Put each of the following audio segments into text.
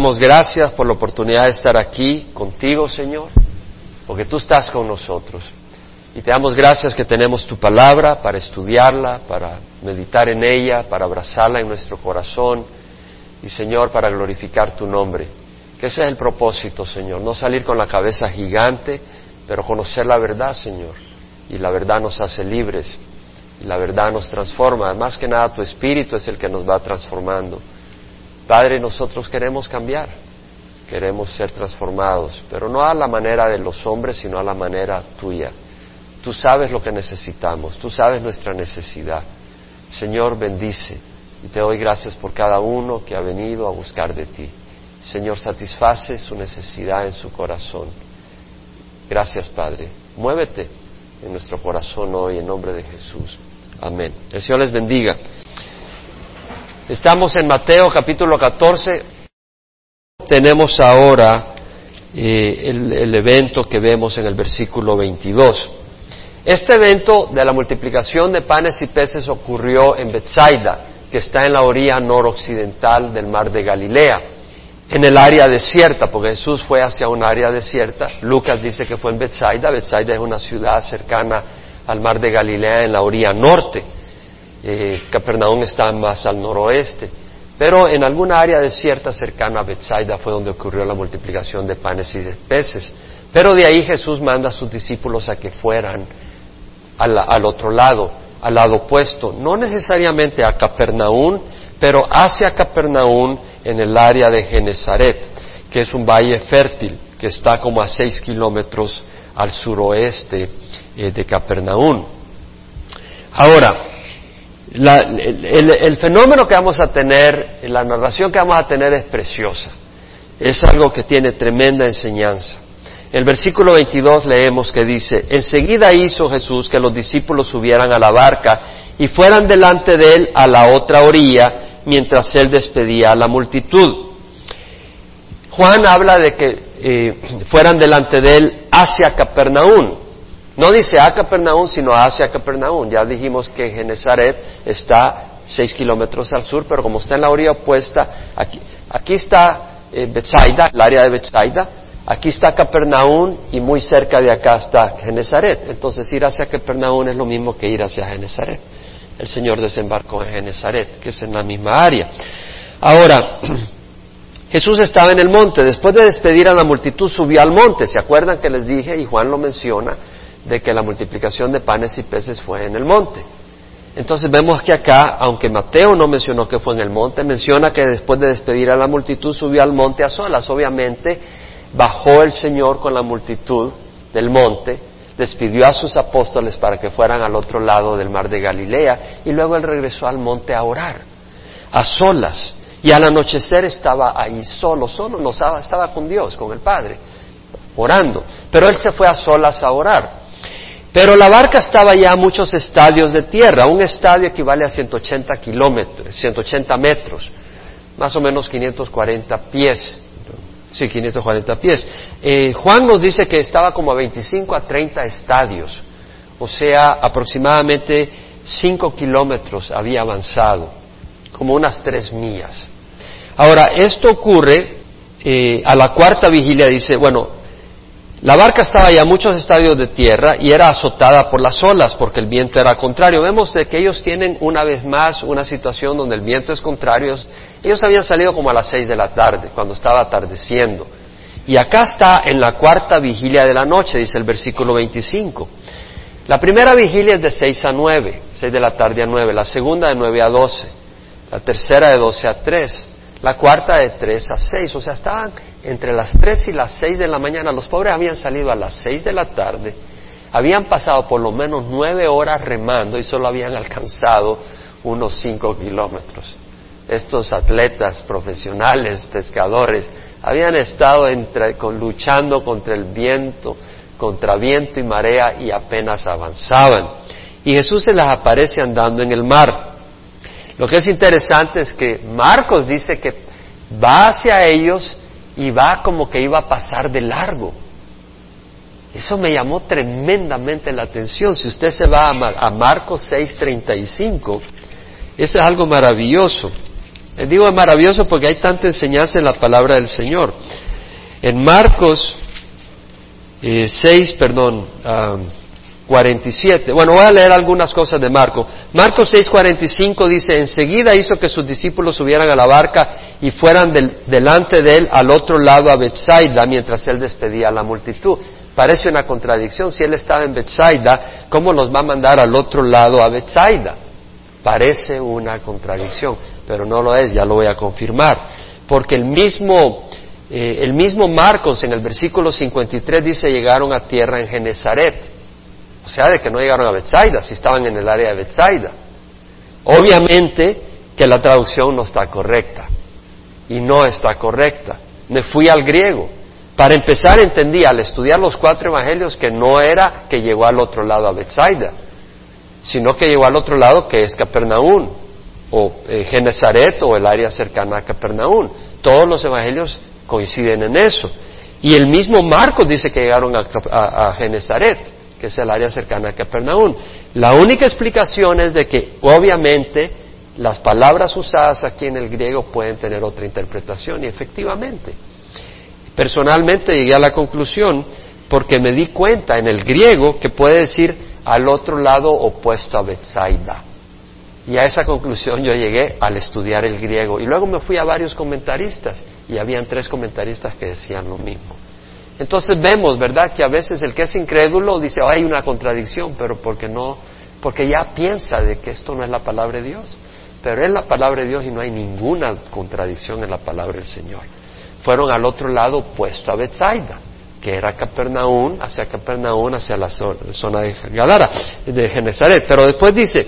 damos gracias por la oportunidad de estar aquí contigo, Señor, porque tú estás con nosotros. Y te damos gracias que tenemos tu palabra para estudiarla, para meditar en ella, para abrazarla en nuestro corazón y, Señor, para glorificar tu nombre. Que ese es el propósito, Señor, no salir con la cabeza gigante, pero conocer la verdad, Señor. Y la verdad nos hace libres y la verdad nos transforma. Más que nada tu espíritu es el que nos va transformando. Padre, nosotros queremos cambiar, queremos ser transformados, pero no a la manera de los hombres, sino a la manera tuya. Tú sabes lo que necesitamos, tú sabes nuestra necesidad. Señor, bendice y te doy gracias por cada uno que ha venido a buscar de ti. Señor, satisface su necesidad en su corazón. Gracias, Padre. Muévete en nuestro corazón hoy en nombre de Jesús. Amén. El Señor les bendiga. Estamos en Mateo capítulo 14. Tenemos ahora eh, el, el evento que vemos en el versículo 22. Este evento de la multiplicación de panes y peces ocurrió en Bethsaida, que está en la orilla noroccidental del mar de Galilea, en el área desierta, porque Jesús fue hacia un área desierta. Lucas dice que fue en Bethsaida. Bethsaida es una ciudad cercana al mar de Galilea en la orilla norte. Eh, Capernaum está más al noroeste. Pero en alguna área desierta cercana a Bethsaida fue donde ocurrió la multiplicación de panes y de peces. Pero de ahí Jesús manda a sus discípulos a que fueran al, otro lado, al lado opuesto, no necesariamente a Capernaum, pero hacia Capernaum en el área de Genezaret, que es un valle fértil que está como a seis kilómetros al suroeste eh, de Capernaum. Ahora, el, fenómeno que vamos a tener, la narración que vamos a tener es preciosa. Es algo que tiene tremenda enseñanza. En el versículo 22 leemos que dice, enseguida hizo Jesús que los discípulos subieran a la barca y fueran delante de él a la otra orilla mientras él despedía a la multitud. Juan habla de que eh, fueran delante de él hacia Capernaum. No dice a Capernaum, sino hacia Capernaum. Ya dijimos que Genezaret está seis kilómetros al sur, pero como está en la orilla opuesta, aquí, está eh, Bethsaida, el área de Bethsaida, Aquí está Capernaum y muy cerca de acá está Genezaret. Entonces ir hacia Capernaum es lo mismo que ir hacia Genezaret. El Señor desembarcó en Genezaret, que es en la misma área. Ahora, Jesús estaba en el monte. Después de despedir a la multitud, subió al monte. ¿Se acuerdan que les dije, y Juan lo menciona, de que la multiplicación de panes y peces fue en el monte? Entonces vemos que acá, aunque Mateo no mencionó que fue en el monte, menciona que después de despedir a la multitud subió al monte a solas. Obviamente bajó el Señor con la multitud del monte, despidió a sus apóstoles para que fueran al otro lado del mar de Galilea y luego él regresó al monte a orar, a solas. Y al anochecer estaba ahí solo, solo, no estaba, estaba con Dios, con el Padre, orando. Pero él se fue a solas a orar. Pero la barca estaba ya a muchos estadios de tierra. Un estadio equivale a 180 kilómetros, 180 metros, más o menos 540 pies. Sí, 540 pies. Eh, Juan nos dice que estaba como a 25 a 30 estadios, o sea, aproximadamente 5 kilómetros había avanzado, como unas 3 millas. Ahora, esto ocurre eh, a la cuarta vigilia, dice, bueno, la barca estaba ya a muchos estadios de tierra y era azotada por las olas porque el viento era contrario. Vemos que ellos tienen una vez más una situación donde el viento es contrario. Ellos habían salido como a las seis de la tarde, cuando estaba atardeciendo. Y acá está en la cuarta vigilia de la noche, dice el versículo 25. La primera vigilia es de seis a nueve, seis de la tarde a nueve. La segunda de nueve a doce. La tercera de doce a tres la cuarta de tres a seis, o sea, estaban entre las tres y las seis de la mañana. Los pobres habían salido a las seis de la tarde, habían pasado por lo menos nueve horas remando y solo habían alcanzado unos cinco kilómetros. Estos atletas profesionales, pescadores, habían estado luchando contra el viento, contra viento y marea y apenas avanzaban. Y Jesús se les aparece andando en el mar. Lo que es interesante es que Marcos dice que va hacia ellos y va como que iba a pasar de largo. Eso me llamó tremendamente la atención. Si usted se va a, Marcos 6:35, eso es algo maravilloso. Les digo maravilloso porque hay tanta enseñanza en la palabra del Señor. En Marcos eh, 6, perdón, 47. Bueno, voy a leer algunas cosas de Marcos. Marcos 6, 45 dice, enseguida hizo que sus discípulos subieran a la barca y fueran delante de él al otro lado a Bethsaida mientras él despedía a la multitud. Parece una contradicción. Si él estaba en Bethsaida, ¿cómo los va a mandar al otro lado a Bethsaida? Parece una contradicción, pero no lo es, ya lo voy a confirmar. Porque el mismo, eh, el mismo Marcos en el versículo 53 dice llegaron a tierra en Genezaret. O sea, de que no llegaron a Bethsaida, si estaban en el área de Bethsaida. Obviamente que la traducción no está correcta. Y no está correcta. Me fui al griego. Para empezar entendí al estudiar los cuatro evangelios que no era que llegó al otro lado a Bethsaida, sino que llegó al otro lado que es Capernaum, o eh, Genezaret o el área cercana a Capernaum. Todos los evangelios coinciden en eso. Y el mismo Marcos dice que llegaron a, a, Genezaret, que es el área cercana a Capernaum. La única explicación es de que obviamente las palabras usadas aquí en el griego pueden tener otra interpretación y efectivamente. Personalmente llegué a la conclusión porque me di cuenta en el griego que puede decir al otro lado opuesto a Bethsaida. Y a esa conclusión yo llegué al estudiar el griego. Y luego me fui a varios comentaristas y habían tres comentaristas que decían lo mismo. Entonces vemos, ¿verdad?, que a veces el que es incrédulo dice, oh, hay una contradicción, pero porque no, porque ya piensa de que esto no es la palabra de Dios. Pero es la palabra de Dios y no hay ninguna contradicción en la palabra del Señor. Fueron al otro lado opuesto a Bethsaida que era Capernaum, hacia Capernaum, hacia la zona de Gadara, de Genezaret. Pero después dice,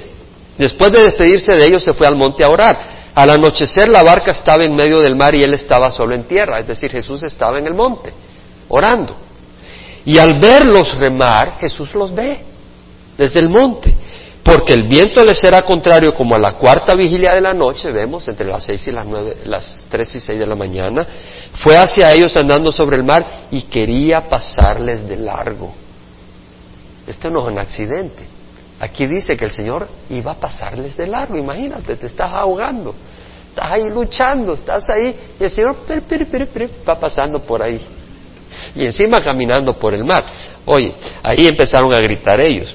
después de despedirse de ellos se fue al monte a orar. Al anochecer la barca estaba en medio del mar y él estaba solo en tierra, es decir, Jesús estaba en el monte, orando. Y al verlos remar, Jesús los ve desde el monte porque el viento les era contrario como a la cuarta vigilia de la noche, vemos, entre las seis y las nueve, las tres y seis de la mañana, fue hacia ellos andando sobre el mar y quería pasarles de largo. Esto no es un accidente. Aquí dice que el Señor iba a pasarles de largo. Imagínate, te estás ahogando, estás ahí luchando, estás ahí y el Señor va pasando por ahí. Y encima caminando por el mar. Oye, ahí empezaron a gritar ellos.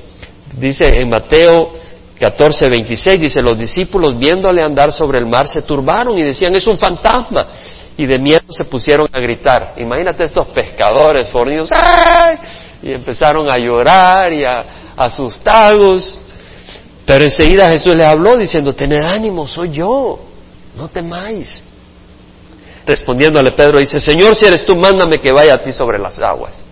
Dice en Mateo 14, 26, dice, los discípulos viéndole andar sobre el mar se turbaron y decían, es un fantasma. Y de miedo se pusieron a gritar. Imagínate estos pescadores fornidos, ¡ay! Y empezaron a llorar y a, asustados. Pero enseguida Jesús les habló diciendo, tened ánimo, soy yo, no temáis. Respondiéndole Pedro dice, Señor, si eres tú, mándame que vaya a ti sobre las aguas.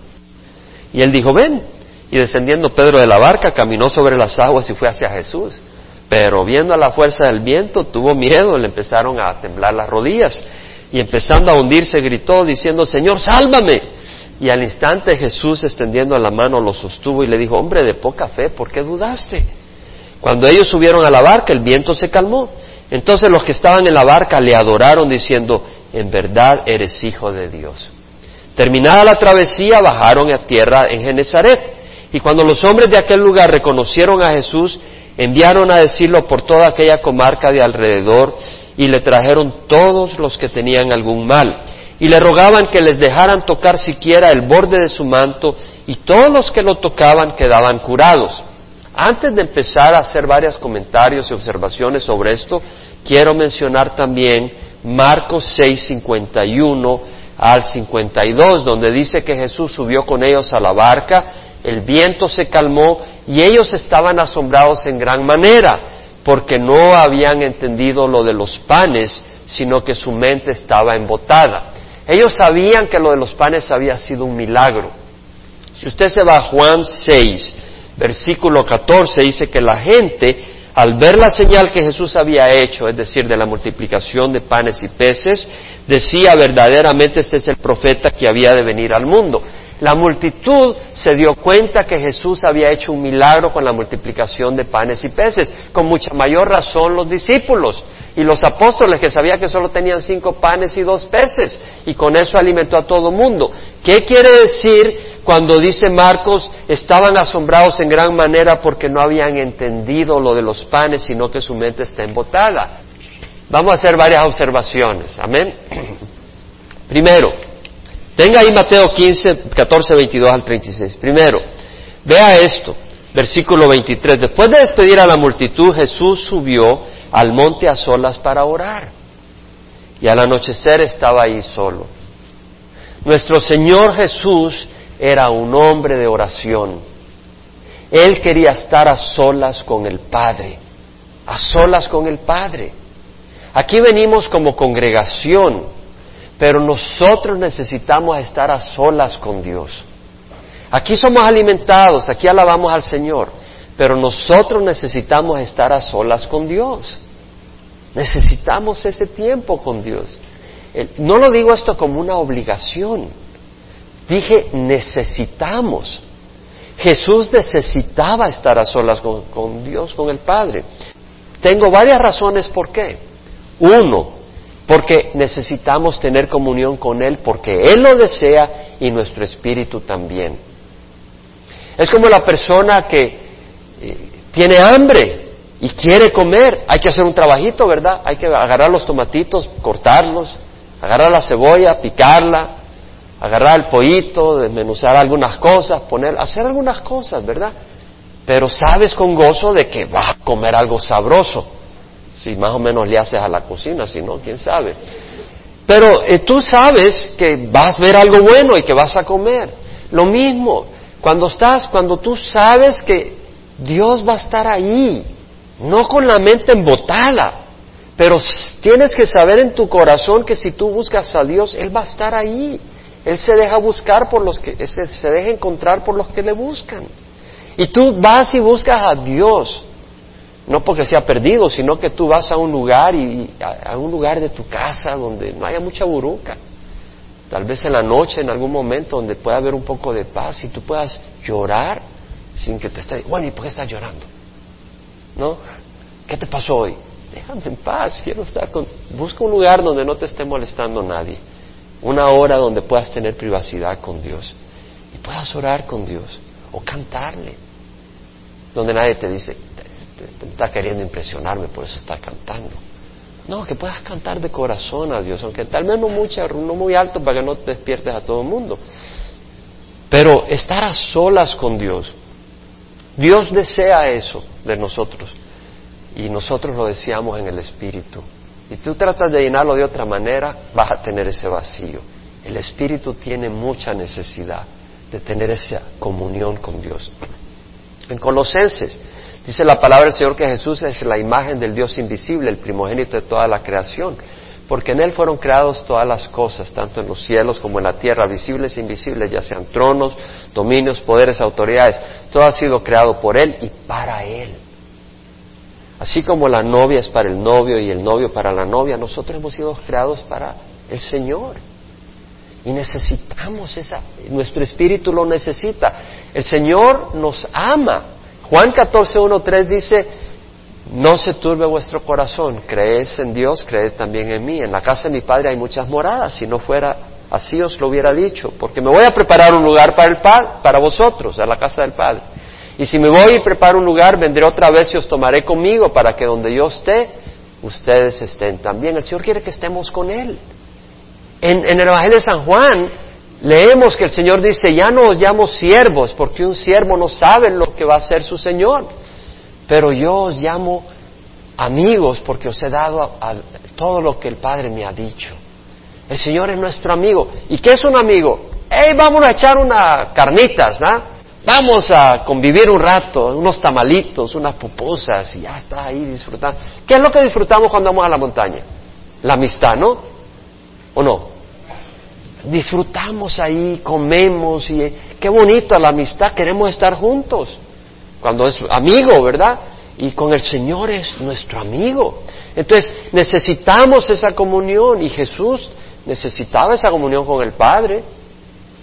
Y él dijo, ven. Y descendiendo Pedro de la barca, caminó sobre las aguas y fue hacia Jesús. Pero viendo la fuerza del viento, tuvo miedo, le empezaron a temblar las rodillas. Y empezando a hundirse, gritó diciendo, Señor, sálvame. Y al instante Jesús, extendiendo la mano, lo sostuvo y le dijo, hombre de poca fe, ¿por qué dudaste? Cuando ellos subieron a la barca, el viento se calmó. Entonces los que estaban en la barca le adoraron diciendo, en verdad eres hijo de Dios. Terminada la travesía, bajaron a tierra en Genezaret. Y cuando los hombres de aquel lugar reconocieron a Jesús, enviaron a decirlo por toda aquella comarca de alrededor y le trajeron todos los que tenían algún mal. Y le rogaban que les dejaran tocar siquiera el borde de su manto y todos los que lo tocaban quedaban curados. Antes de empezar a hacer varios comentarios y observaciones sobre esto, quiero mencionar también Marcos 6, 51 al 52, donde dice que Jesús subió con ellos a la barca el viento se calmó y ellos estaban asombrados en gran manera, porque no habían entendido lo de los panes, sino que su mente estaba embotada. Ellos sabían que lo de los panes había sido un milagro. Si usted se va a Juan 6, versículo 14, dice que la gente, al ver la señal que Jesús había hecho, es decir, de la multiplicación de panes y peces, decía verdaderamente este es el profeta que había de venir al mundo. La multitud se dio cuenta que Jesús había hecho un milagro con la multiplicación de panes y peces, con mucha mayor razón los discípulos y los apóstoles que sabían que solo tenían cinco panes y dos peces y con eso alimentó a todo mundo. ¿Qué quiere decir cuando dice Marcos estaban asombrados en gran manera porque no habían entendido lo de los panes, sino que su mente está embotada? Vamos a hacer varias observaciones. Amén. Primero, tenga ahí Mateo 15, 14, 22 al 36. Primero, vea esto, versículo 23. Después de despedir a la multitud, Jesús subió al monte a solas para orar. Y al anochecer estaba ahí solo. Nuestro Señor Jesús era un hombre de oración. Él quería estar a solas con el Padre, a solas con el Padre. Aquí venimos como congregación, pero nosotros necesitamos estar a solas con Dios. Aquí somos alimentados, aquí alabamos al Señor, pero nosotros necesitamos estar a solas con Dios. Necesitamos ese tiempo con Dios. No lo digo esto como una obligación, dije necesitamos. Jesús necesitaba estar a solas con, Dios, con el Padre. Tengo varias razones por qué. Uno, porque necesitamos tener comunión con Él, porque Él lo desea y nuestro espíritu también. Es como la persona que eh, tiene hambre y quiere comer. Hay que hacer un trabajito, ¿verdad? Hay que agarrar los tomatitos, cortarlos, agarrar la cebolla, picarla, agarrar el pollito, desmenuzar algunas cosas, poner, hacer algunas cosas, ¿verdad? Pero sabes con gozo de que vas a comer algo sabroso. Si más o menos le haces a la cocina, si no, quién sabe. Pero eh, tú sabes que vas a ver algo bueno y que vas a comer. Lo mismo, cuando estás, cuando tú sabes que Dios va a estar ahí, no con la mente embotada, pero tienes que saber en tu corazón que si tú buscas a Dios, Él va a estar ahí. Él se deja buscar por los que, se, deja encontrar por los que le buscan. Y tú vas y buscas a Dios, no porque sea perdido, sino que tú vas a un lugar y, a, un lugar de tu casa donde no haya mucha buruca. Tal vez en la noche, en algún momento, donde pueda haber un poco de paz y tú puedas llorar sin que te esté, bueno, ¿y por qué estás llorando? ¿No? ¿Qué te pasó hoy? déjame en paz, quiero estar con... Busca un lugar donde no te esté molestando nadie, una hora donde puedas tener privacidad con Dios y puedas orar con Dios o cantarle, donde nadie te dice, te, está queriendo impresionarme, por eso está cantando. No, que puedas cantar de corazón a Dios, aunque tal vez no, mucha, no muy alto para que no te despiertes a todo el mundo. Pero estar a solas con Dios, Dios desea eso de nosotros y nosotros lo deseamos en el Espíritu. Y tú tratas de llenarlo de otra manera, vas a tener ese vacío. El Espíritu tiene mucha necesidad de tener esa comunión con Dios. En Colosenses dice la palabra del Señor que Jesús es la imagen del Dios invisible, el primogénito de toda la creación, porque en Él fueron creados todas las cosas, tanto en los cielos como en la tierra, visibles e invisibles, ya sean tronos, dominios, poderes, autoridades, todo ha sido creado por Él y para Él. Así como la novia es para el novio y el novio para la novia, nosotros hemos sido creados para el Señor. Y necesitamos esa, nuestro espíritu lo necesita. El Señor nos ama. Juan 14, 1, 3 dice, no se turbe vuestro corazón, crees en Dios, creed también en mí. En la casa de mi Padre hay muchas moradas, si no fuera así os lo hubiera dicho, porque me voy a preparar un lugar para, el para vosotros, a la casa del Padre. Y si me voy y preparo un lugar, vendré otra vez y os tomaré conmigo para que donde yo esté, ustedes estén también. El Señor quiere que estemos con Él. En, el Evangelio de San Juan leemos que el Señor dice, ya no os llamo siervos, porque un siervo no sabe lo que va a hacer su Señor, pero yo os llamo amigos porque os he dado todo lo que el Padre me ha dicho. El Señor es nuestro amigo. ¿Y qué es un amigo? ¡Ey, vamos a echar unas carnitas, ¿no? Vamos a convivir un rato, unos tamalitos, unas pupusas y ya está ahí disfrutando. ¿Qué es lo que disfrutamos cuando vamos a la montaña? La amistad, ¿no? ¿O no? Disfrutamos ahí, comemos y qué bonito la amistad, queremos estar juntos. Cuando es amigo, ¿verdad? Y con el Señor es nuestro amigo. Entonces necesitamos esa comunión y Jesús necesitaba esa comunión con el Padre.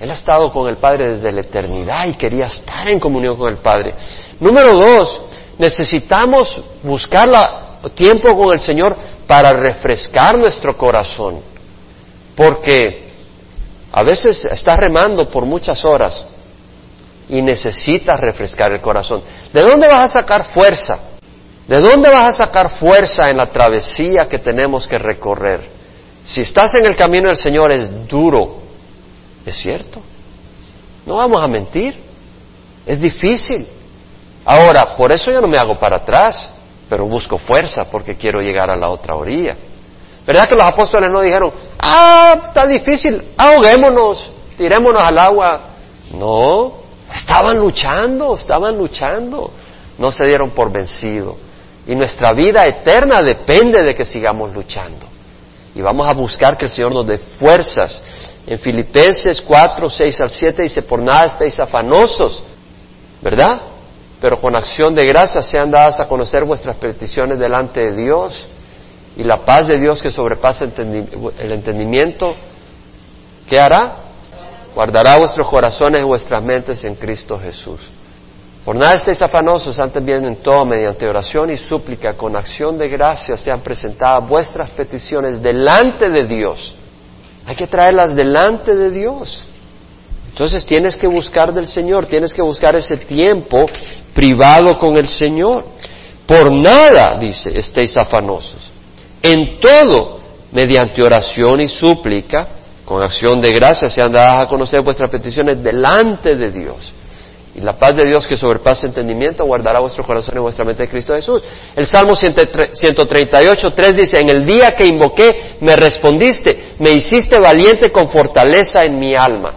Él ha estado con el Padre desde la eternidad y quería estar en comunión con el Padre. Número dos, necesitamos buscar tiempo con el Señor para refrescar nuestro corazón. Porque a veces estás remando por muchas horas y necesitas refrescar el corazón. ¿De dónde vas a sacar fuerza ¿De dónde vas a sacar fuerza en la travesía que tenemos que recorrer? Si estás en el camino del Señor es duro, es cierto. No vamos a mentir, es difícil. Ahora, por eso yo no me hago para atrás, pero busco fuerza porque quiero llegar a la otra orilla. ¿Verdad que los apóstoles no dijeron, ah, está difícil, ahoguémonos, tirémonos al agua? No, estaban luchando, estaban luchando, no se dieron por vencido. Y nuestra vida eterna depende de que sigamos luchando. Y vamos a buscar que el Señor nos dé fuerzas. En Filipenses 4, 6 al 7 dice, por nada estáis afanosos, ¿verdad? Pero con acción de gracia sean dadas a conocer vuestras peticiones delante de Dios y la paz de Dios que sobrepasa el entendimiento, ¿qué hará? Guardará vuestros corazones y vuestras mentes en Cristo Jesús. Por nada estéis afanosos, antes bien en todo, mediante oración y súplica, con acción de gracia sean presentadas vuestras peticiones delante de Dios. Hay que traerlas delante de Dios. Entonces tienes que buscar del Señor, tienes que buscar ese tiempo privado con el Señor. Por nada, dice, estéis afanosos. En todo, mediante oración y súplica, con acción de gracia, sean dadas a conocer vuestras peticiones delante de Dios. Y la paz de Dios que sobrepasa entendimiento guardará vuestro corazón y vuestra mente de Cristo Jesús. El Salmo 138, 3 dice, en el día que invoqué, me respondiste, me hiciste valiente con fortaleza en mi alma.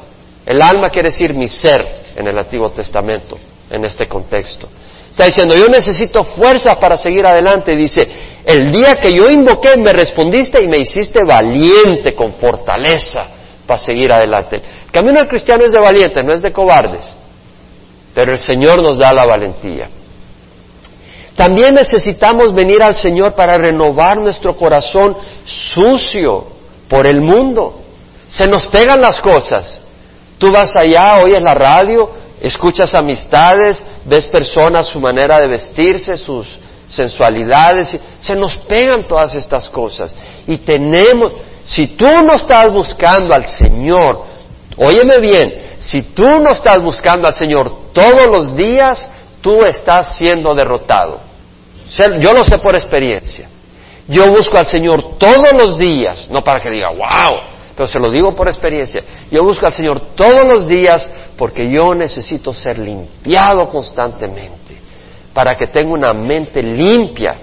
El alma quiere decir mi ser en el Antiguo Testamento, en este contexto. Está diciendo, yo necesito fuerzas para seguir adelante. Dice, el día que yo invoqué, me respondiste y me hiciste valiente con fortaleza para seguir adelante. El camino del cristiano es de valientes, no es de cobardes. Pero el Señor nos da la valentía. También necesitamos venir al Señor para renovar nuestro corazón sucio por el mundo. Se nos pegan las cosas. Tú vas allá, oyes la radio, escuchas amistades, ves personas, su manera de vestirse, sus sensualidades, se nos pegan todas estas cosas. Y tenemos, si tú no estás buscando al Señor, óyeme bien, si tú no estás buscando al Señor todos los días, tú estás siendo derrotado. Yo lo sé por experiencia. Yo busco al Señor todos los días, no para que diga, wow, pero se lo digo por experiencia. Yo busco al Señor todos los días porque yo necesito ser limpiado constantemente, para que tenga una mente limpia.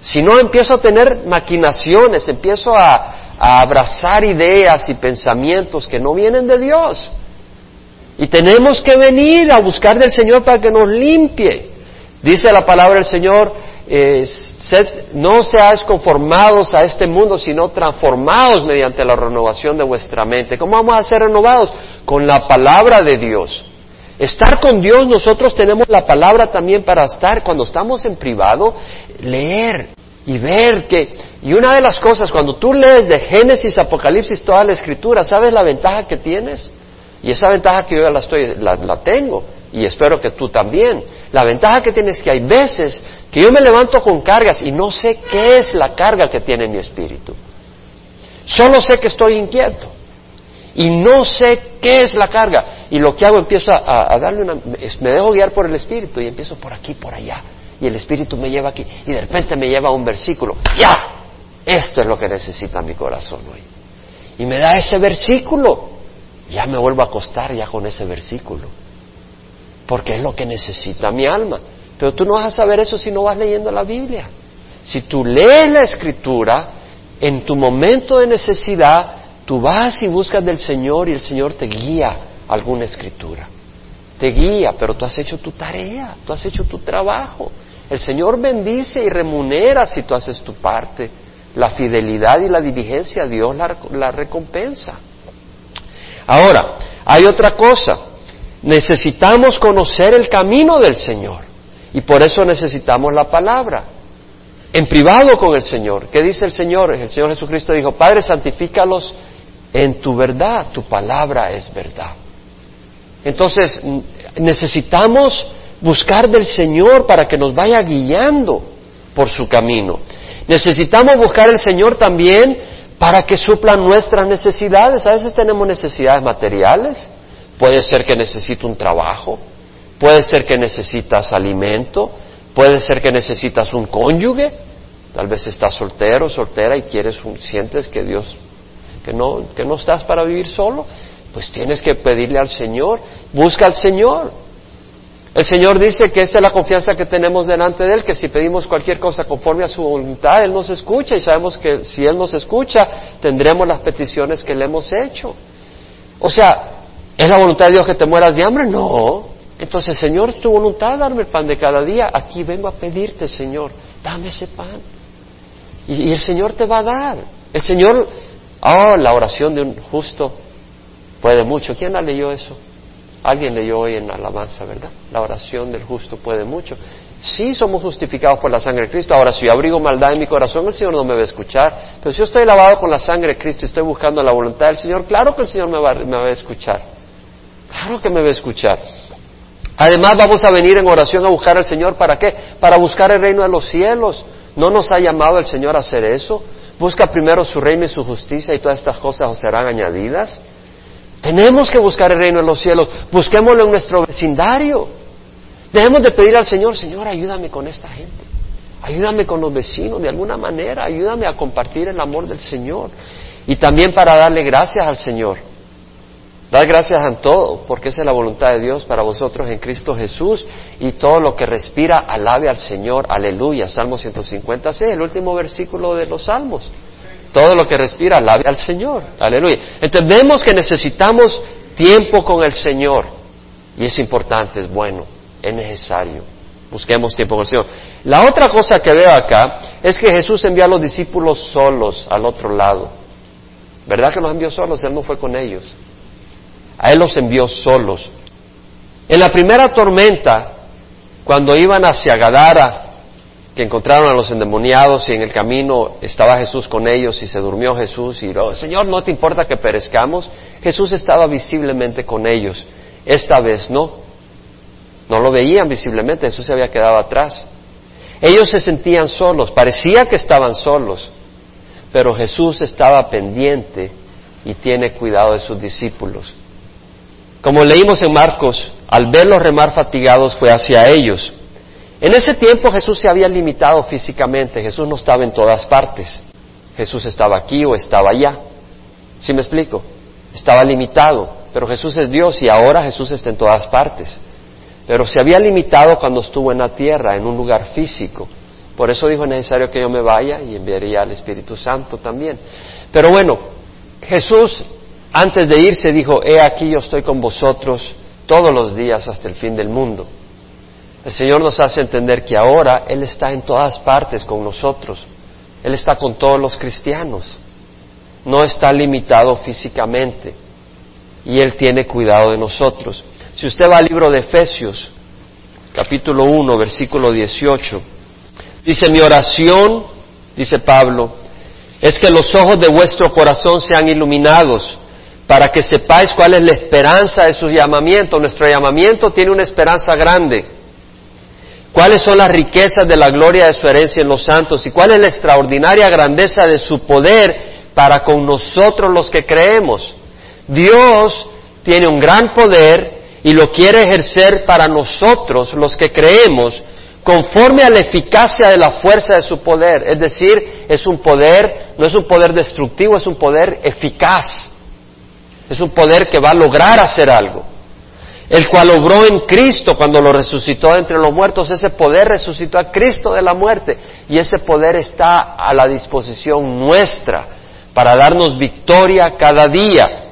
Si no, empiezo a tener maquinaciones, empiezo a, abrazar ideas y pensamientos que no vienen de Dios. Y tenemos que venir a buscar del Señor para que nos limpie. Dice la palabra del Señor, eh, no seáis conformados a este mundo, sino transformados mediante la renovación de vuestra mente. ¿Cómo vamos a ser renovados? Con la palabra de Dios. Estar con Dios, nosotros tenemos la palabra también para estar, cuando estamos en privado, leer y ver que, y una de las cosas, cuando tú lees de Génesis, Apocalipsis, toda la escritura, ¿sabes la ventaja que tienes? Y esa ventaja que yo ya la, estoy, la tengo, y espero que tú también. La ventaja que tienes es que hay veces que yo me levanto con cargas y no sé qué es la carga que tiene mi espíritu. Solo sé que estoy inquieto y no sé qué es la carga. Y lo que hago empiezo a, darle una... Me dejo guiar por el espíritu y empiezo por aquí, por allá. Y el espíritu me lleva aquí y de repente me lleva a un versículo. ¡Ya! Esto es lo que necesita mi corazón hoy. Y me da ese versículo. Ya me vuelvo a acostar ya con ese versículo porque es lo que necesita mi alma. Pero tú no vas a saber eso si no vas leyendo la Biblia. Si tú lees la escritura, en tu momento de necesidad, tú vas y buscas del Señor y el Señor te guía alguna escritura. Te guía, pero tú has hecho tu tarea, tú has hecho tu trabajo. El Señor bendice y remunera si tú haces tu parte. La fidelidad y la diligencia, Dios la recompensa. Ahora, hay otra cosa. Necesitamos conocer el camino del Señor y por eso necesitamos la palabra. En privado con el Señor. ¿Qué dice el Señor? El Señor Jesucristo dijo, Padre, santifícalos en tu verdad, tu palabra es verdad. Entonces, necesitamos buscar del Señor para que nos vaya guiando por su camino. Necesitamos buscar el Señor también para que suplan nuestras necesidades. A veces tenemos necesidades materiales, Puede ser que necesite un trabajo, puede ser que necesitas alimento, Puede ser que necesitas un cónyuge, tal vez estás soltero, soltera y quieres un, sientes que Dios, que no, que no estás para vivir solo, pues tienes que pedirle al Señor, busca al Señor. El Señor dice que esta es la confianza que tenemos delante de Él, que si pedimos cualquier cosa conforme a su voluntad, Él nos escucha y sabemos que si Él nos escucha, tendremos las peticiones que le hemos hecho. O sea, ¿es la voluntad de Dios que te mueras de hambre? No. Entonces, Señor, tu voluntad darme el pan de cada día. Aquí vengo a pedirte, Señor, dame ese pan. Y, y el Señor te va a dar. El Señor, oh, la oración de un justo puede mucho. ¿Quién la leyó eso? Alguien leyó hoy en alabanza, ¿verdad? La oración del justo puede mucho. Sí somos justificados por la sangre de Cristo. Ahora, si yo abrigo maldad en mi corazón, el Señor no me va a escuchar. Pero si yo estoy lavado con la sangre de Cristo y estoy buscando la voluntad del Señor, claro que el Señor me va, me va a escuchar. Claro que me va a escuchar. Además, vamos a venir en oración a buscar al Señor. ¿Para qué? Para buscar el reino de los cielos. ¿No nos ha llamado el Señor a hacer eso? Busca primero su reino y su justicia y todas estas cosas os serán añadidas. Tenemos que buscar el reino de los cielos. Busquémoslo en nuestro vecindario. Dejemos de pedir al Señor, Señor, ayúdame con esta gente. Ayúdame con los vecinos de alguna manera. Ayúdame a compartir el amor del Señor. Y también para darle gracias al Señor. Dar gracias en todo, porque esa es la voluntad de Dios para vosotros en Cristo Jesús. Y todo lo que respira, alabe al Señor. Aleluya. Salmo 156, el último versículo de los Salmos. Todo lo que respira, alabe al Señor. Aleluya. Entonces vemos que necesitamos tiempo con el Señor. Y es importante, es bueno, es necesario. Busquemos tiempo con el Señor. La otra cosa que veo acá es que Jesús envió a los discípulos solos al otro lado. ¿Verdad que los envió solos? Él no fue con ellos. A Él los envió solos. En la primera tormenta, cuando iban hacia Gadara, que encontraron a los endemoniados y en el camino estaba Jesús con ellos y se durmió Jesús y oh, Señor, ¿no te importa que perezcamos? Jesús estaba visiblemente con ellos. Esta vez no. No lo veían visiblemente, Jesús se había quedado atrás. Ellos se sentían solos, parecía que estaban solos, pero Jesús estaba pendiente y tiene cuidado de sus discípulos. Como leímos en Marcos, al verlos remar fatigados fue hacia ellos en ese tiempo Jesús se había limitado físicamente, Jesús no estaba en todas partes. Jesús estaba aquí o estaba allá. ¿Sí me explico? Estaba limitado, pero Jesús es Dios y ahora Jesús está en todas partes. Pero se había limitado cuando estuvo en la tierra, en un lugar físico. Por eso dijo, es necesario que yo me vaya y enviaría al Espíritu Santo también. Pero bueno, Jesús antes de irse dijo, he aquí yo estoy con vosotros todos los días hasta el fin del mundo. El Señor nos hace entender que ahora Él está en todas partes con nosotros. Él está con todos los cristianos. No está limitado físicamente. Y Él tiene cuidado de nosotros. Si usted va al libro de Efesios, capítulo 1, versículo 18, dice, mi oración, dice Pablo, es que los ojos de vuestro corazón sean iluminados para que sepáis cuál es la esperanza de su llamamiento. Nuestro llamamiento tiene una esperanza grande cuáles son las riquezas de la gloria de su herencia en los santos y cuál es la extraordinaria grandeza de su poder para con nosotros los que creemos. Dios tiene un gran poder y lo quiere ejercer para nosotros los que creemos conforme a la eficacia de la fuerza de su poder. Es decir, es un poder, no es un poder destructivo, es un poder eficaz. Es un poder que va a lograr hacer algo el cual obró en Cristo cuando lo resucitó entre los muertos. Ese poder resucitó a Cristo de la muerte y ese poder está a la disposición nuestra para darnos victoria cada día.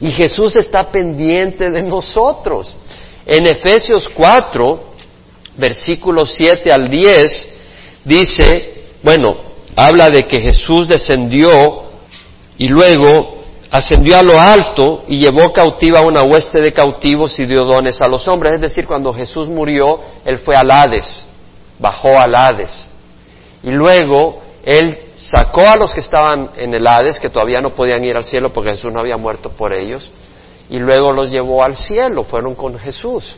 Y Jesús está pendiente de nosotros. En Efesios 4, versículos 7 al 10, dice, bueno, habla de que Jesús descendió y luego ascendió a lo alto y llevó cautiva una hueste de cautivos y dio dones a los hombres. Es decir, cuando Jesús murió, Él fue al Hades, bajó al Hades. Y luego Él sacó a los que estaban en el Hades, que todavía no podían ir al cielo porque Jesús no había muerto por ellos, y luego los llevó al cielo, fueron con Jesús.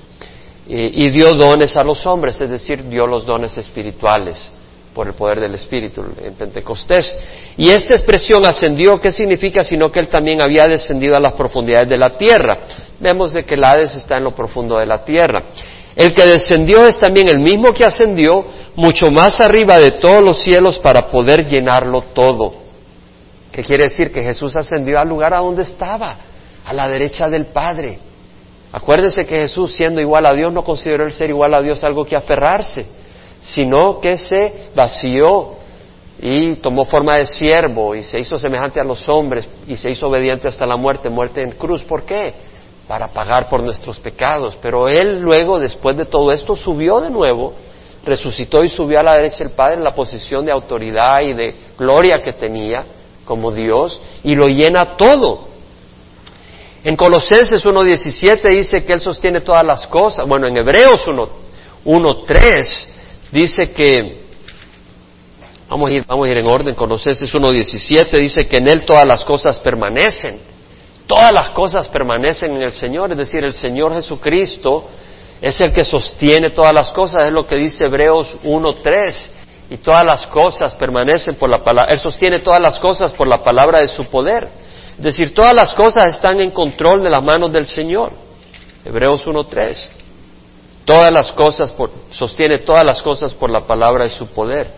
Y, y dio dones a los hombres, es decir, dio los dones espirituales por el poder del Espíritu en Pentecostés. Y esta expresión ascendió, ¿qué significa? Sino que él también había descendido a las profundidades de la tierra. Vemos de que el Hades está en lo profundo de la tierra. El que descendió es también el mismo que ascendió mucho más arriba de todos los cielos para poder llenarlo todo. ¿Qué quiere decir? Que Jesús ascendió al lugar a donde estaba, a la derecha del Padre. Acuérdense que Jesús, siendo igual a Dios, no consideró el ser igual a Dios algo que aferrarse, sino que se vació y tomó forma de siervo y se hizo semejante a los hombres y se hizo obediente hasta la muerte, muerte en cruz. ¿Por qué? Para pagar por nuestros pecados. Pero Él luego, después de todo esto, subió de nuevo, resucitó y subió a la derecha del Padre en la posición de autoridad y de gloria que tenía como Dios y lo llena todo. En Colosenses 1.17 dice que Él sostiene todas las cosas. Bueno, en Hebreos 1.3 dice que, vamos a, ir, vamos a ir en orden, Colosenses 1.17 dice que en Él todas las cosas permanecen. Todas las cosas permanecen en el Señor, es decir, el Señor Jesucristo es el que sostiene todas las cosas, es lo que dice Hebreos 1.3 y todas las cosas permanecen por la palabra, Él sostiene todas las cosas por la palabra de su poder. Es decir, todas las cosas están en control de las manos del Señor. Hebreos 1.3. Todas las cosas, por, sostiene todas las cosas por la palabra de su poder.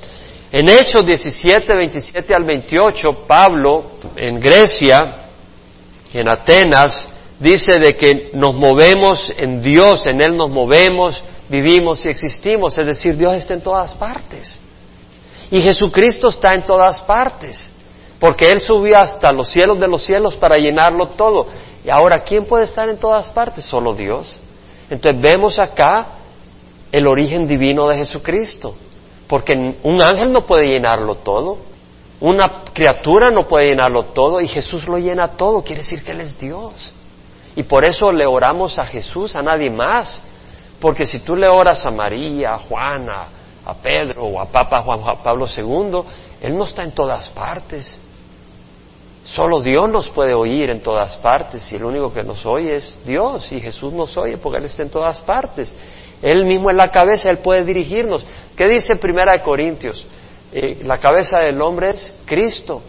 En Hechos 17, 27 al 28, Pablo, en Grecia, en Atenas, dice de que nos movemos en Dios, en Él nos movemos, vivimos y existimos. Es decir, Dios está en todas partes. Y Jesucristo está en todas partes, porque Él subió hasta los cielos de los cielos para llenarlo todo. Y ahora, ¿quién puede estar en todas partes? Solo Dios. Entonces vemos acá el origen divino de Jesucristo, porque un ángel no puede llenarlo todo, una criatura no puede llenarlo todo, y Jesús lo llena todo, quiere decir que Él es Dios. Y por eso le oramos a Jesús, a nadie más, porque si tú le oras a María, a Juana, a Pedro o a Papa Juan Pablo II, Él no está en todas partes. Solo Dios nos puede oír en todas partes y el único que nos oye es Dios y Jesús nos oye porque Él está en todas partes. Él mismo es la cabeza, Él puede dirigirnos. ¿Qué dice Primera de Corintios? Eh, la cabeza del hombre es Cristo.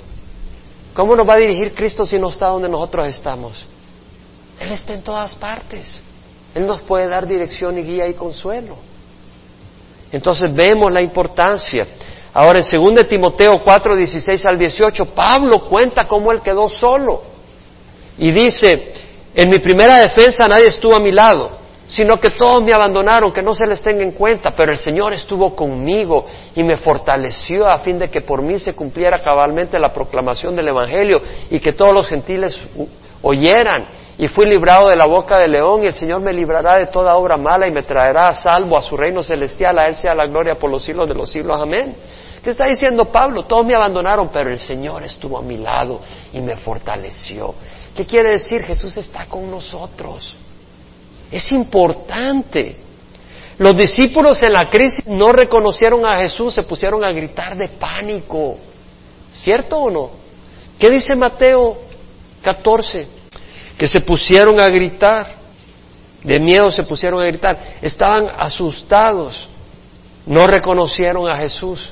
¿Cómo nos va a dirigir Cristo si no está donde nosotros estamos? Él está en todas partes. Él nos puede dar dirección y guía y consuelo. Entonces vemos la importancia. Ahora en 2 Timoteo 4, 16 al 18, Pablo cuenta cómo él quedó solo. Y dice, en mi primera defensa nadie estuvo a mi lado, sino que todos me abandonaron, que no se les tenga en cuenta, pero el Señor estuvo conmigo y me fortaleció a fin de que por mí se cumpliera cabalmente la proclamación del Evangelio y que todos los gentiles oyeran y fui librado de la boca del león y el Señor me librará de toda obra mala y me traerá a salvo a su reino celestial, a Él sea la gloria por los siglos de los siglos, amén. ¿Qué está diciendo Pablo? Todos me abandonaron, pero el Señor estuvo a mi lado y me fortaleció. ¿Qué quiere decir? Jesús está con nosotros. Es importante. Los discípulos en la crisis no reconocieron a Jesús, se pusieron a gritar de pánico. ¿Cierto o no? ¿Qué dice Mateo 14? que se pusieron a gritar, de miedo se pusieron a gritar, estaban asustados, no reconocieron a Jesús.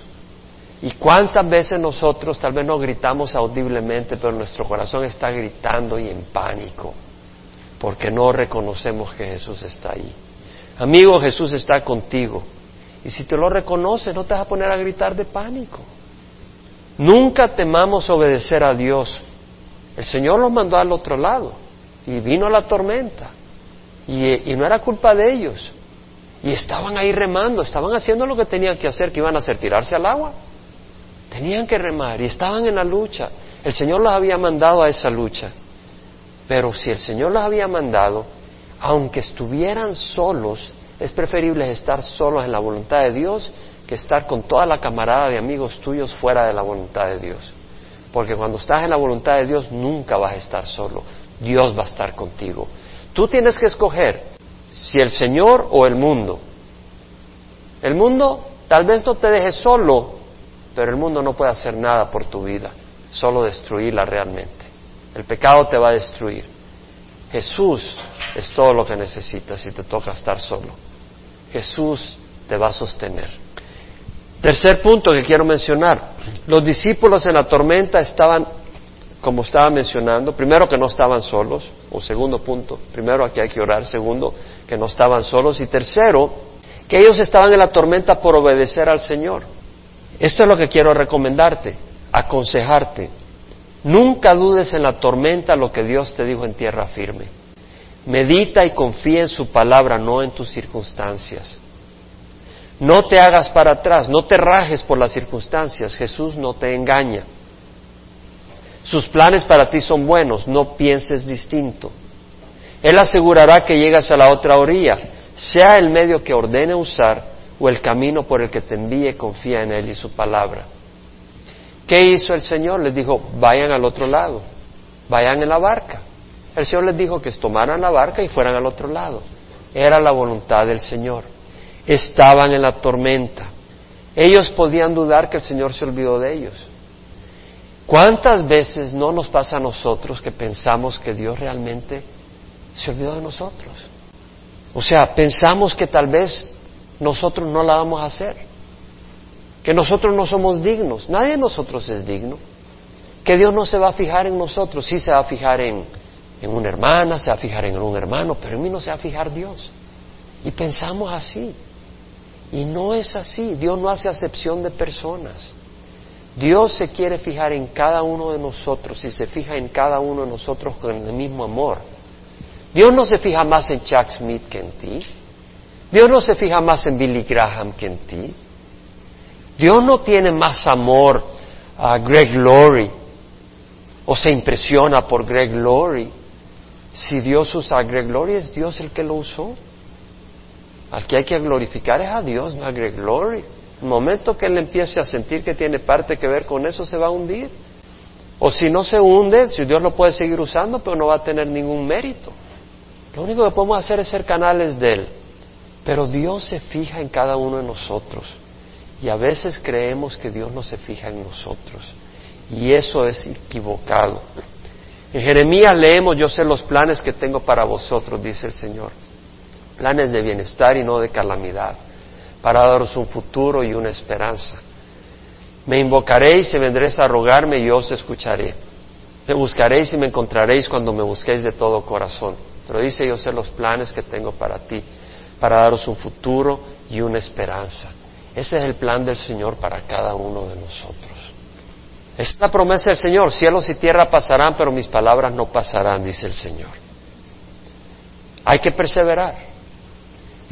¿Y cuántas veces nosotros tal vez no gritamos audiblemente, pero nuestro corazón está gritando y en pánico, porque no reconocemos que Jesús está ahí? Amigo, Jesús está contigo. Y si te lo reconoces, no te vas a poner a gritar de pánico. Nunca temamos obedecer a Dios. El Señor los mandó al otro lado y vino la tormenta y, no era culpa de ellos. Y estaban ahí remando, estaban haciendo lo que tenían que hacer, que iban a hacer tirarse al agua. Tenían que remar y estaban en la lucha. El Señor los había mandado a esa lucha. Pero si el Señor los había mandado, aunque estuvieran solos, es preferible estar solos en la voluntad de Dios que estar con toda la camarada de amigos tuyos fuera de la voluntad de Dios. Porque cuando estás en la voluntad de Dios nunca vas a estar solo. Dios va a estar contigo. Tú tienes que escoger si el Señor o el mundo. El mundo tal vez no te deje solo, pero el mundo no puede hacer nada por tu vida, solo destruirla realmente. El pecado te va a destruir. Jesús es todo lo que necesitas si te toca estar solo. Jesús te va a sostener. Tercer punto que quiero mencionar. Los discípulos en la tormenta estaban como estaba mencionando, primero que no estaban solos, o segundo punto, primero aquí hay que orar, segundo que no estaban solos, y tercero, que ellos estaban en la tormenta por obedecer al Señor. Esto es lo que quiero recomendarte, aconsejarte. Nunca dudes en la tormenta lo que Dios te dijo en tierra firme. Medita y confía en su palabra, no en tus circunstancias. No te hagas para atrás, no te rajes por las circunstancias. Jesús no te engaña. Sus planes para ti son buenos, no pienses distinto. Él asegurará que llegas a la otra orilla, sea el medio que ordene usar o el camino por el que te envíe, confía en Él y su palabra. ¿Qué hizo el Señor? Les dijo, vayan al otro lado, vayan en la barca. El Señor les dijo que tomaran la barca y fueran al otro lado. Era la voluntad del Señor. Estaban en la tormenta. Ellos podían dudar que el Señor se olvidó de ellos. ¿Cuántas veces no nos pasa a nosotros que pensamos que Dios realmente se olvidó de nosotros? O sea, pensamos que tal vez nosotros no la vamos a hacer, que nosotros no somos dignos, nadie de nosotros es digno, que Dios no se va a fijar en nosotros, sí se va a fijar en, en una hermana, se va a fijar en un hermano, pero en mí no se va a fijar Dios. Y pensamos así. Y no es así, Dios no hace acepción de personas. Dios se quiere fijar en cada uno de nosotros y se fija en cada uno de nosotros con el mismo amor. Dios no se fija más en Chuck Smith que en ti. Dios no se fija más en Billy Graham que en ti. Dios no tiene más amor a Greg Laurie o se impresiona por Greg Laurie. Si Dios usa a Greg Laurie, es Dios el que lo usó. Al que hay que glorificar es a Dios, no Laurie. El momento que él empiece a sentir que tiene parte que ver con eso, se va a hundir. O si no se hunde, si Dios lo puede seguir usando, pero no va a tener ningún mérito. Lo único que podemos hacer es ser canales de Él. Pero Dios se fija en cada uno de nosotros. Y a veces creemos que Dios no se fija en nosotros. Y eso es equivocado. En Jeremías leemos, yo sé los planes que tengo para vosotros, dice el Señor. Planes de bienestar y no de calamidad para daros un futuro y una esperanza. Me invocaréis y vendréis a rogarme y yo os escucharé. Me buscaréis y me encontraréis cuando me busquéis de todo corazón. Pero dice yo sé los planes que tengo para ti, para daros un futuro y una esperanza. Ese es el plan del Señor para cada uno de nosotros. Es la promesa del Señor, cielos y tierra pasarán, pero mis palabras no pasarán, dice el Señor. Hay que perseverar.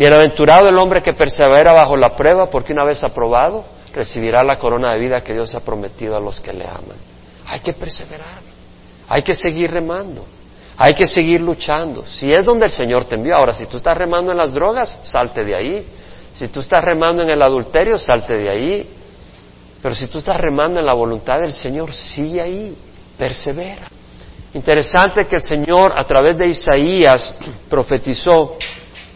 Bienaventurado el hombre que persevera bajo la prueba, porque una vez aprobado, recibirá la corona de vida que Dios ha prometido a los que le aman. Hay que perseverar, hay que seguir remando, hay que seguir luchando. Si es donde el Señor te envió, ahora si tú estás remando en las drogas, salte de ahí. Si tú estás remando en el adulterio, salte de ahí. Pero si tú estás remando en la voluntad del Señor, sigue ahí, persevera. Interesante que el Señor a través de Isaías profetizó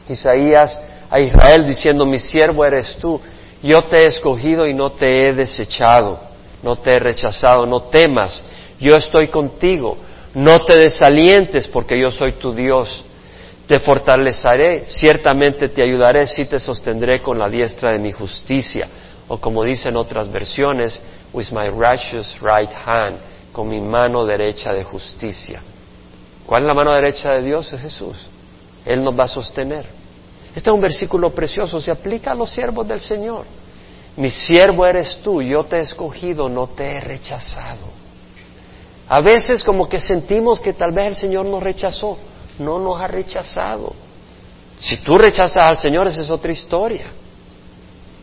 Isaías a Israel diciendo, mi siervo eres tú, yo te he escogido y no te he desechado, no te he rechazado, no temas, yo estoy contigo, no te desalientes porque yo soy tu Dios, te fortaleceré, ciertamente te ayudaré, si te sostendré con la diestra de mi justicia, o como dicen otras versiones, with my righteous right hand, con mi mano derecha de justicia. ¿Cuál es la mano derecha de Dios? Es Jesús. Él nos va a sostener. Este es un versículo precioso, se aplica a los siervos del Señor. Mi siervo eres tú, yo te he escogido, no te he rechazado. A veces como que sentimos que tal vez el Señor nos rechazó, no nos ha rechazado. Si tú rechazas al Señor, esa es otra historia.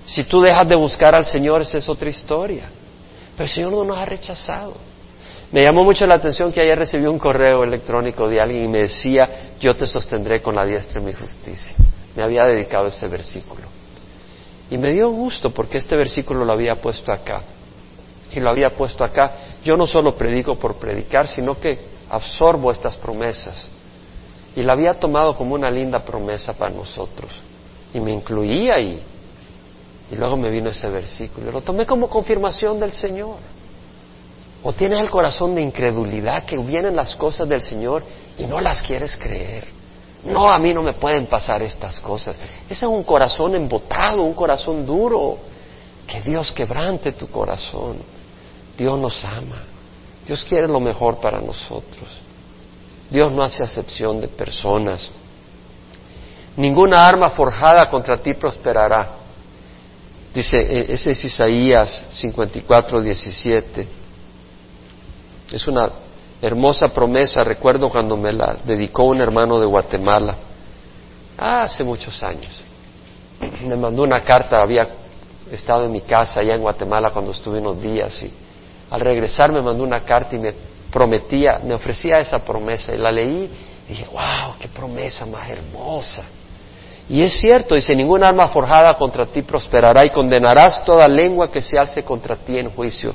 Si tú dejas de buscar al Señor, esa es otra historia. Pero el Señor no nos ha rechazado. Me llamó mucho la atención que ayer recibí un correo electrónico de alguien y me decía, yo te sostendré con la diestra de mi justicia. Me había dedicado a este versículo. Y me dio gusto porque este versículo lo había puesto acá. Y lo había puesto acá. Yo no solo predico por predicar, sino que absorbo estas promesas. Y la había tomado como una linda promesa para nosotros. Y me incluía ahí. Y luego me vino ese versículo. Lo tomé como confirmación del Señor. O tienes el corazón de incredulidad que vienen las cosas del Señor y no las quieres creer. No, a mí no me pueden pasar estas cosas. Ese es un corazón embotado, un corazón duro. Que Dios quebrante tu corazón. Dios nos ama. Dios quiere lo mejor para nosotros. Dios no hace acepción de personas. Ninguna arma forjada contra ti prosperará. Dice, e, ese es Isaías 54, 17. Es una hermosa promesa, recuerdo cuando me la dedicó un hermano de Guatemala, hace muchos años. Me mandó una carta, había estado en mi casa allá en Guatemala cuando estuve unos días y al regresar me mandó una carta y me prometía, me ofrecía esa promesa y la leí y dije, wow, qué promesa más hermosa. Y es cierto, dice, ningún arma forjada contra ti prosperará y condenarás toda lengua que se alce contra ti en juicio.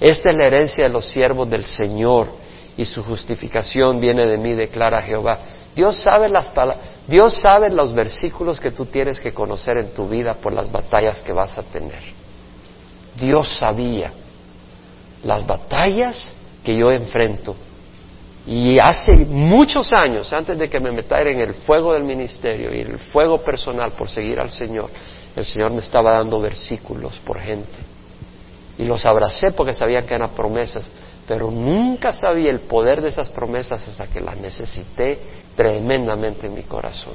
Esta es la herencia de los siervos del Señor y su justificación viene de mí, declara Jehová. Dios sabe las Dios sabe los versículos que tú tienes que conocer en tu vida por las batallas que vas a tener. Dios sabía las batallas que yo enfrento y hace muchos años, antes de que me metiera en el fuego del ministerio y el fuego personal por seguir al Señor, el Señor me estaba dando versículos por gente. Y los abracé porque sabía que eran promesas, pero nunca sabía el poder de esas promesas hasta que las necesité tremendamente en mi corazón.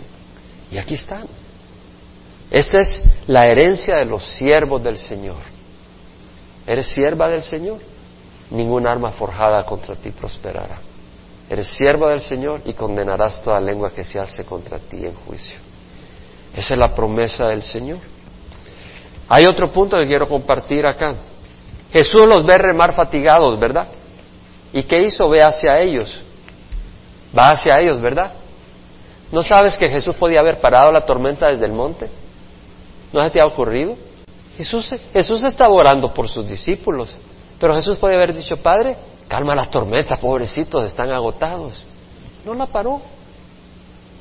Y aquí están. Esta es la herencia de los siervos del Señor. ¿Eres sierva del Señor? Ningún arma forjada contra ti prosperará. Eres siervo del Señor y condenarás toda lengua que se alce contra ti en juicio. Esa es la promesa del Señor. Hay otro punto que quiero compartir acá. Jesús los ve remar fatigados, ¿verdad? ¿Y qué hizo? Ve hacia ellos. Va hacia ellos, ¿verdad? ¿No sabes que Jesús podía haber parado la tormenta desde el monte? ¿No se te ha ocurrido? Jesús, Jesús estaba orando por sus discípulos, pero Jesús podía haber dicho, Padre, calma la tormenta, pobrecitos, están agotados. No la paró.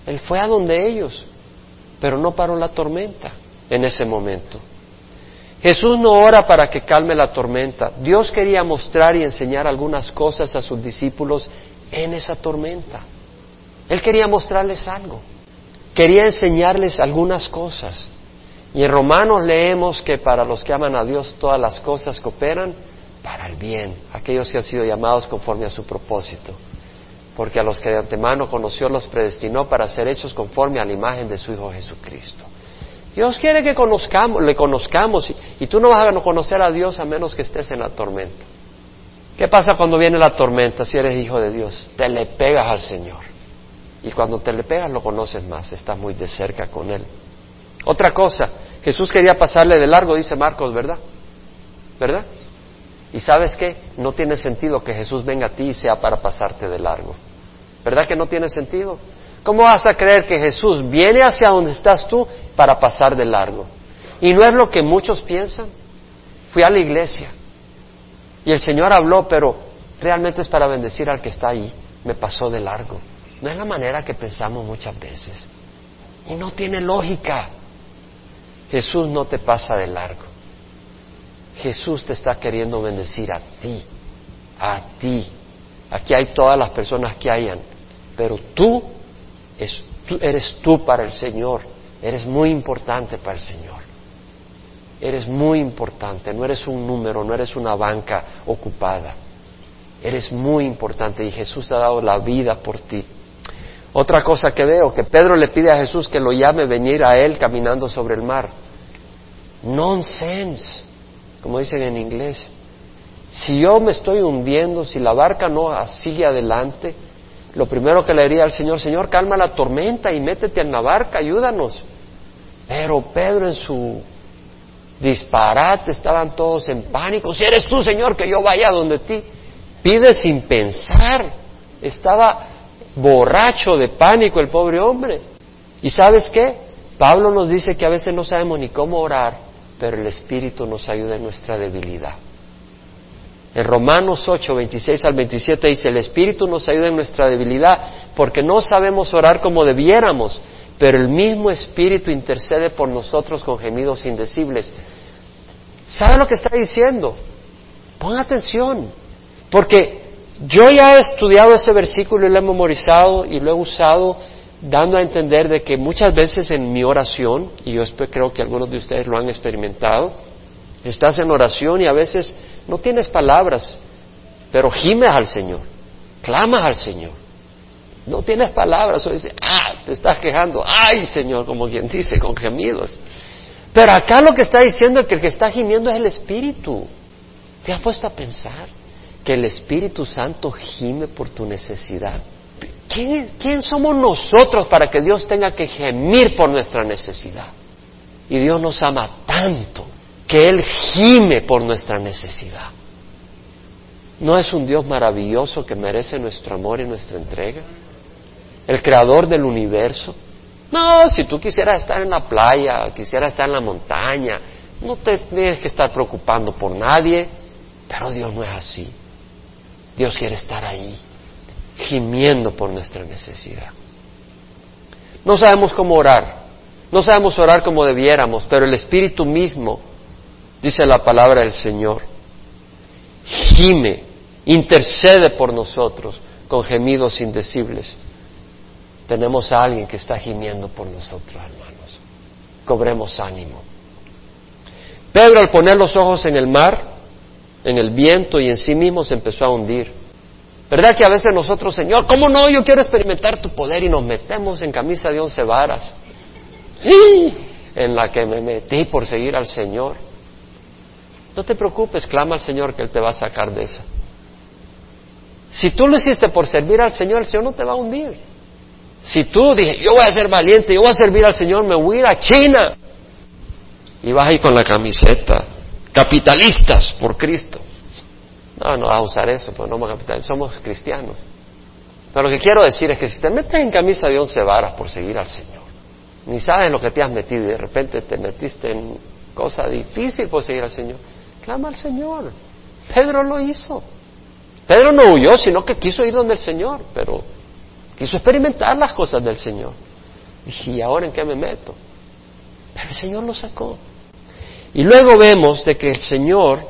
Él fue a donde ellos, pero no paró la tormenta en ese momento. Jesús no ora para que calme la tormenta. Dios quería mostrar y enseñar algunas cosas a sus discípulos en esa tormenta. Él quería mostrarles algo. Quería enseñarles algunas cosas. Y en Romanos leemos que para los que aman a Dios todas las cosas cooperan para el bien, aquellos que han sido llamados conforme a su propósito. Porque a los que de antemano conoció los predestinó para ser hechos conforme a la imagen de su Hijo Jesucristo. Dios quiere que conozcamos, le conozcamos y, tú no vas a conocer a Dios a menos que estés en la tormenta. ¿Qué pasa cuando viene la tormenta si eres hijo de Dios? Te le pegas al Señor. Y cuando te le pegas lo conoces más, estás muy de cerca con Él. Otra cosa, Jesús quería pasarle de largo, dice Marcos, ¿verdad? ¿Verdad? Y sabes qué? No tiene sentido que Jesús venga a ti y sea para pasarte de largo. ¿Verdad que no tiene sentido? ¿Cómo vas a creer que Jesús viene hacia donde estás tú para pasar de largo? Y no es lo que muchos piensan. Fui a la iglesia y el Señor habló, pero realmente es para bendecir al que está ahí. Me pasó de largo. No es la manera que pensamos muchas veces. Y no tiene lógica. Jesús no te pasa de largo. Jesús te está queriendo bendecir a ti, a ti. Aquí hay todas las personas que hayan, pero tú, eres tú para el Señor, eres muy importante para el Señor. Eres muy importante, no eres un número, no eres una banca ocupada. Eres muy importante y Jesús ha dado la vida por ti. Otra cosa que veo, que Pedro le pide a Jesús que lo llame venir a él caminando sobre el mar. Nonsense como dicen en inglés. Si yo me estoy hundiendo, si la barca no sigue adelante, lo primero que le diría al Señor, Señor, calma la tormenta y métete en la barca, ayúdanos. Pero Pedro en su disparate estaban todos en pánico. Si eres tú, Señor, que yo vaya donde ti, pide sin pensar. Estaba borracho de pánico el pobre hombre. ¿Y sabes qué? Pablo nos dice que a veces no sabemos ni cómo orar pero el Espíritu nos ayuda en nuestra debilidad. En Romanos 8, 26 al 27 dice, el Espíritu nos ayuda en nuestra debilidad porque no sabemos orar como debiéramos, pero el mismo Espíritu intercede por nosotros con gemidos indecibles. ¿Sabe lo que está diciendo? Pon atención, porque yo ya he estudiado ese versículo y lo he memorizado y lo he usado dando a entender de que muchas veces en mi oración, y yo creo que algunos de ustedes lo han experimentado, estás en oración y a veces no tienes palabras pero gimes al Señor, clamas al Señor. No tienes palabras, o dices, ah, te estás quejando, ay Señor, como quien dice, con gemidos. Pero acá lo que está diciendo es que el que está gimiendo es el Espíritu. ¿Te has puesto a pensar que el Espíritu Santo gime por tu necesidad? ¿Quién, ¿Quién, somos nosotros para que Dios tenga que gemir por nuestra necesidad? Y Dios nos ama tanto que Él gime por nuestra necesidad. ¿No es un Dios maravilloso que merece nuestro amor y nuestra entrega? El creador del universo. No, si tú quisieras estar en la playa, quisieras estar en la montaña, no te tienes que estar preocupando por nadie, pero Dios no es así. Dios quiere estar ahí, gimiendo por nuestra necesidad. No sabemos cómo orar, no sabemos orar como debiéramos, pero el Espíritu mismo, dice la palabra del Señor, gime, intercede por nosotros con gemidos indecibles. Tenemos a alguien que está gimiendo por nosotros, hermanos. Cobremos ánimo. Pedro al poner los ojos en el mar, en el viento y en sí mismo se empezó a hundir. ¿Verdad que a veces nosotros, Señor, ¿cómo no? Yo quiero experimentar tu poder y nos metemos en camisa de once varas. En la que me metí por seguir al Señor. No te preocupes, clama al Señor que Él te va a sacar de esa. Si tú lo hiciste por servir al Señor, el Señor no te va a hundir. Si tú dices, yo voy a ser valiente, yo voy a servir al Señor, me voy a ir a China. Y vas ahí con la camiseta, capitalistas por Cristo. No, no vas a usar eso, pues no somos capitalistas, somos cristianos. Pero lo que quiero decir es que si te metes en camisa de once varas por seguir al Señor, ni sabes lo que te has metido y de repente te metiste en cosa difícil por seguir al Señor, clama al Señor. Pedro lo hizo. Pedro no huyó, sino que quiso ir donde el Señor, pero Quiso experimentar las cosas del Señor. ¿y ahora en qué me meto? Pero el Señor lo sacó. Y luego vemos de que el Señor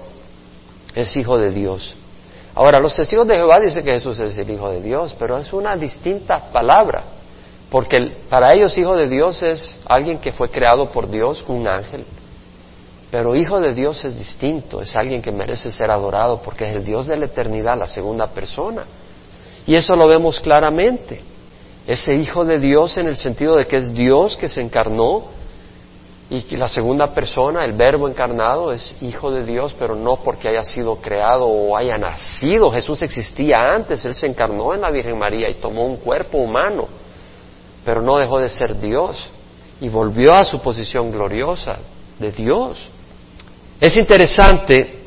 es hijo de Dios. Ahora, los testigos de Jehová dicen que Jesús es el hijo de Dios, pero es una distinta palabra, porque para ellos hijo de Dios es alguien que fue creado por Dios, un ángel. Pero hijo de Dios es distinto, es alguien que merece ser adorado porque es el Dios de la eternidad, la segunda persona. Y eso lo vemos claramente. Ese Hijo de Dios en el sentido de que es Dios que se encarnó y que la segunda persona, el Verbo encarnado, es Hijo de Dios, pero no porque haya sido creado o haya nacido. Jesús existía antes, Él se encarnó en la Virgen María y tomó un cuerpo humano, pero no dejó de ser Dios y volvió a su posición gloriosa de Dios. Es interesante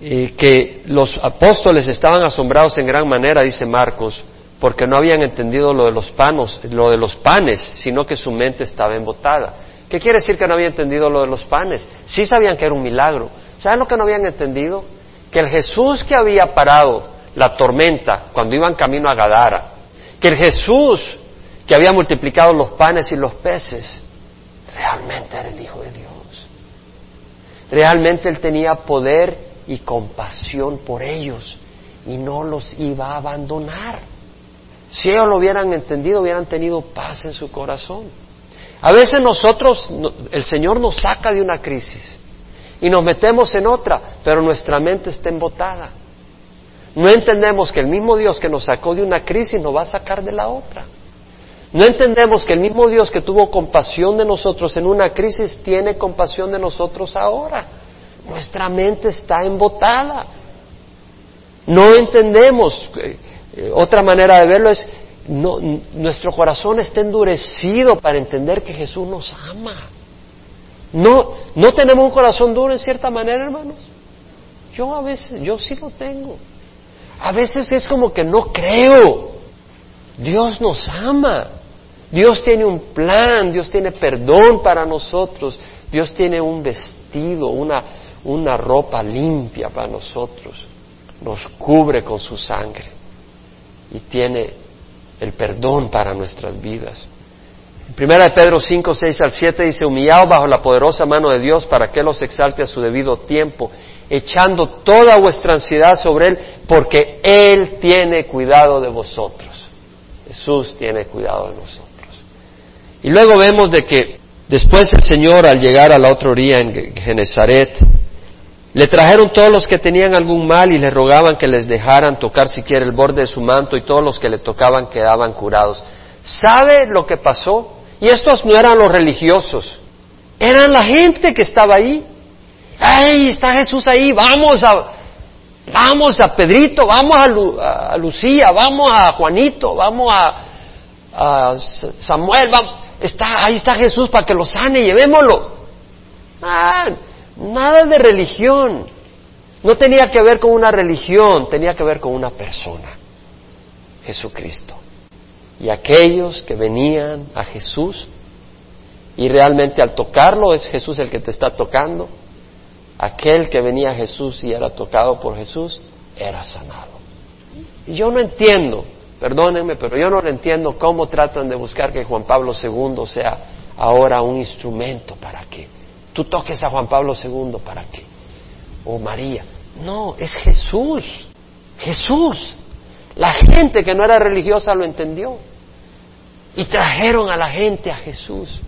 que los apóstoles estaban asombrados en gran manera, dice Marcos, porque no habían entendido lo de los panos, lo de los panes, sino que su mente estaba embotada. ¿Qué quiere decir que no habían entendido lo de los panes? Sí sabían que era un milagro. ¿Saben lo que no habían entendido? Que el Jesús que había parado la tormenta cuando iban camino a Gadara, que el Jesús que había multiplicado los panes y los peces, realmente era el Hijo de Dios. Realmente Él tenía poder y compasión por ellos y no los iba a abandonar. Si ellos lo hubieran entendido, hubieran tenido paz en su corazón. A veces nosotros, el Señor nos saca de una crisis y nos metemos en otra, pero nuestra mente está embotada. No entendemos que el mismo Dios que nos sacó de una crisis nos va a sacar de la otra. No entendemos que el mismo Dios que tuvo compasión de nosotros en una crisis tiene compasión de nosotros ahora. Nuestra mente está embotada. No entendemos. Eh, eh, otra manera de verlo es, no, nuestro corazón está endurecido para entender que Jesús nos ama. No, no tenemos un corazón duro en cierta manera, hermanos. Yo a veces, yo sí lo tengo. A veces es como que no creo. Dios nos ama. Dios tiene un plan, Dios tiene perdón para nosotros, Dios tiene un vestido, una, una ropa limpia para nosotros, nos cubre con su sangre y tiene el perdón para nuestras vidas. En primera de Pedro 5, 6 al 7 dice, humillados bajo la poderosa mano de Dios para que los exalte a su debido tiempo, echando toda vuestra ansiedad sobre Él, porque Él tiene cuidado de vosotros. Jesús tiene cuidado de nosotros. Y luego vemos de que después el Señor al llegar a la otra orilla en Genezaret, Le trajeron todos los que tenían algún mal y le rogaban que les dejaran tocar siquiera el borde de su manto y todos los que le tocaban quedaban curados. ¿Sabe lo que pasó? Y estos no eran los religiosos, eran la gente que estaba ahí. ¡Ay, está Jesús ahí! Vamos a, vamos a Pedrito, vamos a, Lucía, vamos a Juanito, vamos a, Samuel, está, ahí está Jesús para que lo sane, llevémoslo. Ah, nada de religión. No tenía que ver con una religión, tenía que ver con una persona, Jesucristo. Y aquellos que venían a Jesús, y realmente al tocarlo es Jesús el que te está tocando, aquel que venía a Jesús y era tocado por Jesús, era sanado. Y yo no entiendo, perdónenme, pero yo no entiendo cómo tratan de buscar que Juan Pablo II sea ahora un instrumento para que tú toques a Juan Pablo II, ¿para qué? O María. No, es Jesús, Jesús. La gente que no era religiosa lo entendió. Y trajeron a la gente a Jesús.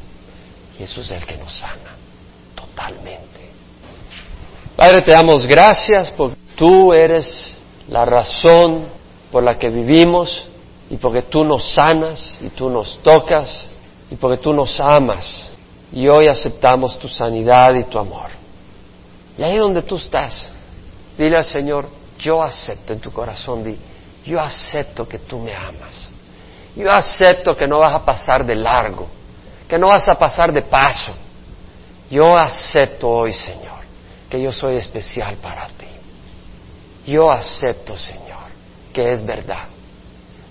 Jesús es el que nos sana totalmente. Padre, te damos gracias porque tú eres la razón por la que vivimos y porque tú nos sanas y tú nos tocas y porque tú nos amas. Y hoy aceptamos tu sanidad y tu amor. Y ahí donde tú estás, dile al Señor, yo acepto en tu corazón, di, yo acepto que tú me amas. Yo acepto que no vas a pasar de largo, que no vas a pasar de paso. Yo acepto hoy, Señor, que yo soy especial para ti. Yo acepto, Señor, que es verdad.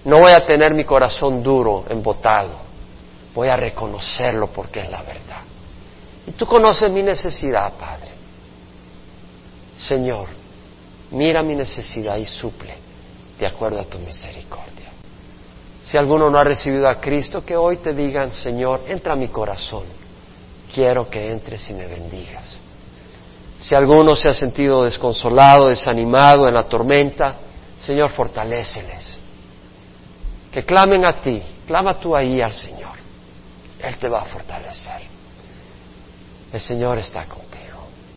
No voy a tener mi corazón duro, embotado. Voy a reconocerlo porque es la verdad. Y tú conoces mi necesidad, Padre. Señor, mira mi necesidad y suple de acuerdo a tu misericordia. Si alguno no ha recibido a Cristo, que hoy te digan, Señor, entra a mi corazón. Quiero que entres y me bendigas. Si alguno se ha sentido desconsolado, desanimado en la tormenta, Señor, fortaléceles. Que clamen a ti, clama tú ahí al Señor. Él te va a fortalecer. El Señor está contigo.